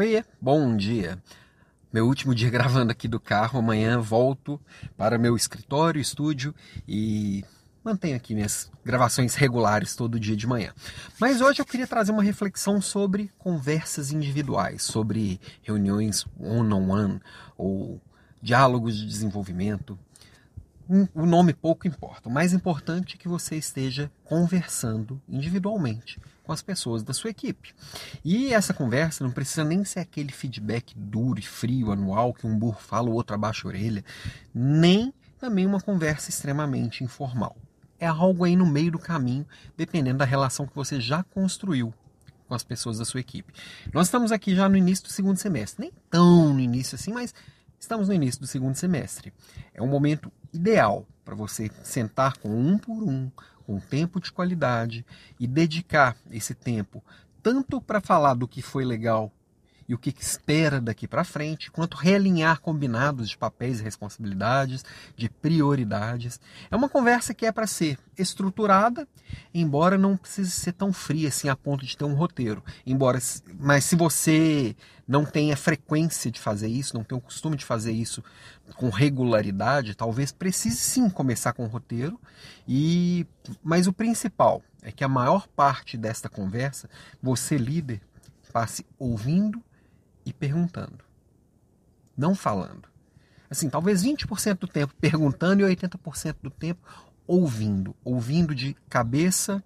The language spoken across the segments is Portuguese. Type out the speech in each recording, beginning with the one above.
Oi, bom dia. Meu último dia gravando aqui do carro. Amanhã volto para meu escritório, estúdio e mantenho aqui minhas gravações regulares todo dia de manhã. Mas hoje eu queria trazer uma reflexão sobre conversas individuais, sobre reuniões one-on-one -on -one, ou diálogos de desenvolvimento. O nome pouco importa. O mais importante é que você esteja conversando individualmente com as pessoas da sua equipe. E essa conversa não precisa nem ser aquele feedback duro e frio, anual, que um burro fala, o outro abaixa a orelha, nem também uma conversa extremamente informal. É algo aí no meio do caminho, dependendo da relação que você já construiu com as pessoas da sua equipe. Nós estamos aqui já no início do segundo semestre, nem tão no início assim, mas estamos no início do segundo semestre. É um momento ideal para você sentar com um por um, com tempo de qualidade e dedicar esse tempo tanto para falar do que foi legal e o que espera daqui para frente, quanto realinhar combinados de papéis e responsabilidades, de prioridades. É uma conversa que é para ser estruturada, embora não precise ser tão fria assim a ponto de ter um roteiro. Embora, mas se você não tem a frequência de fazer isso, não tem o costume de fazer isso com regularidade, talvez precise sim começar com o roteiro. E mas o principal é que a maior parte desta conversa, você líder, passe ouvindo e perguntando. Não falando. Assim, talvez 20% do tempo perguntando e 80% do tempo ouvindo. Ouvindo de cabeça,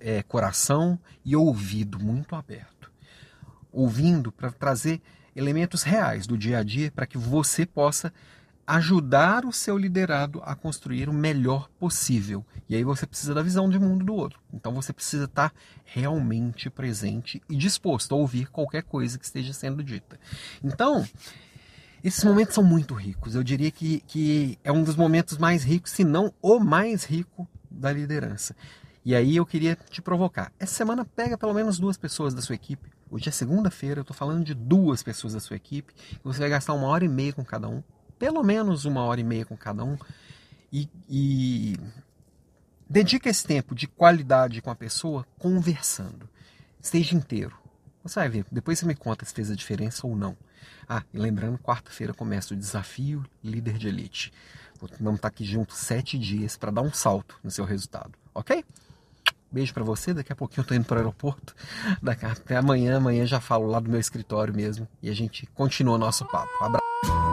é, coração e ouvido muito aberto. Ouvindo para trazer elementos reais do dia a dia para que você possa ajudar o seu liderado a construir o melhor possível. E aí você precisa da visão de mundo do outro. Então você precisa estar realmente presente e disposto a ouvir qualquer coisa que esteja sendo dita. Então, esses momentos são muito ricos. Eu diria que, que é um dos momentos mais ricos, se não o mais rico da liderança. E aí eu queria te provocar. Essa semana pega pelo menos duas pessoas da sua equipe. Hoje é segunda-feira, eu estou falando de duas pessoas da sua equipe. Você vai gastar uma hora e meia com cada um pelo menos uma hora e meia com cada um e, e dedica esse tempo de qualidade com a pessoa conversando. Esteja inteiro. Você vai ver, depois você me conta se fez a diferença ou não. Ah, e lembrando, quarta-feira começa o desafio líder de elite. Vamos estar aqui juntos sete dias para dar um salto no seu resultado, ok? Beijo para você, daqui a pouquinho eu tô indo para o aeroporto. Até amanhã, amanhã já falo lá do meu escritório mesmo e a gente continua nosso papo. Abraço.